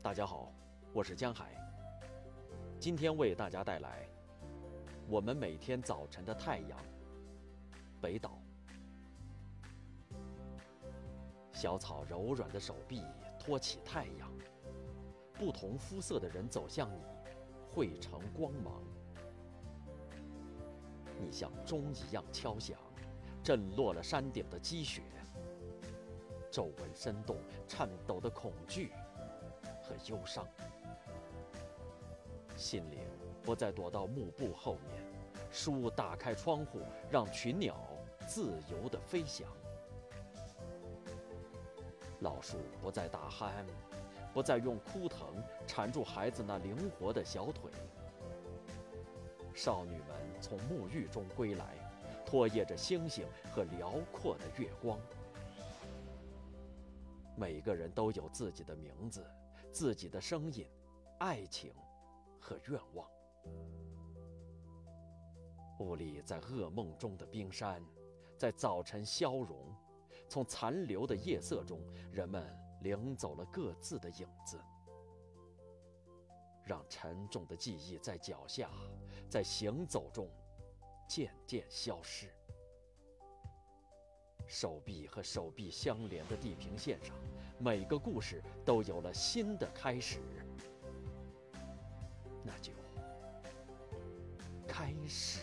大家好，我是江海。今天为大家带来我们每天早晨的太阳。北岛。小草柔软的手臂托起太阳，不同肤色的人走向你，汇成光芒。你像钟一样敲响，震落了山顶的积雪。皱纹生动，颤抖的恐惧和忧伤。心灵不再躲到幕布后面，书打开窗户，让群鸟自由地飞翔。老树不再打鼾，不再用枯藤缠住孩子那灵活的小腿。少女们从沐浴中归来，拖曳着星星和辽阔的月光。每个人都有自己的名字，自己的声音，爱情和愿望。雾里在噩梦中的冰山，在早晨消融。从残留的夜色中，人们领走了各自的影子，让沉重的记忆在脚下，在行走中渐渐消失。手臂和手臂相连的地平线上，每个故事都有了新的开始。那就开始。